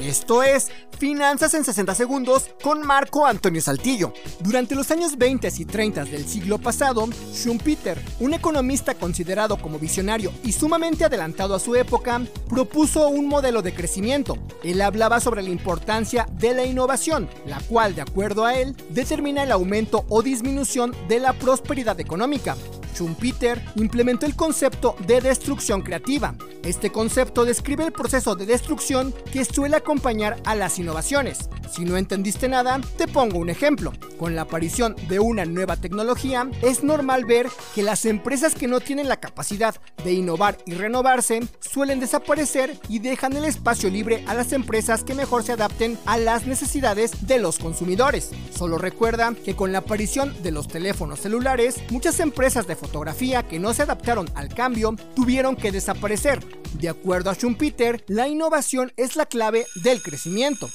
Esto es Finanzas en 60 Segundos con Marco Antonio Saltillo. Durante los años 20 y 30 del siglo pasado, Schumpeter, un economista considerado como visionario y sumamente adelantado a su época, propuso un modelo de crecimiento. Él hablaba sobre la importancia de la innovación, la cual, de acuerdo a él, determina el aumento o disminución de la prosperidad económica. Schumpeter implementó el concepto de destrucción creativa. Este concepto describe el proceso de destrucción que suele acompañar a las innovaciones. Si no entendiste nada, te pongo un ejemplo. Con la aparición de una nueva tecnología, es normal ver que las empresas que no tienen la capacidad de innovar y renovarse suelen desaparecer y dejan el espacio libre a las empresas que mejor se adapten a las necesidades de los consumidores. Solo recuerda que con la aparición de los teléfonos celulares, muchas empresas de fotografía que no se adaptaron al cambio tuvieron que desaparecer. De acuerdo a Schumpeter, la innovación es la clave del crecimiento.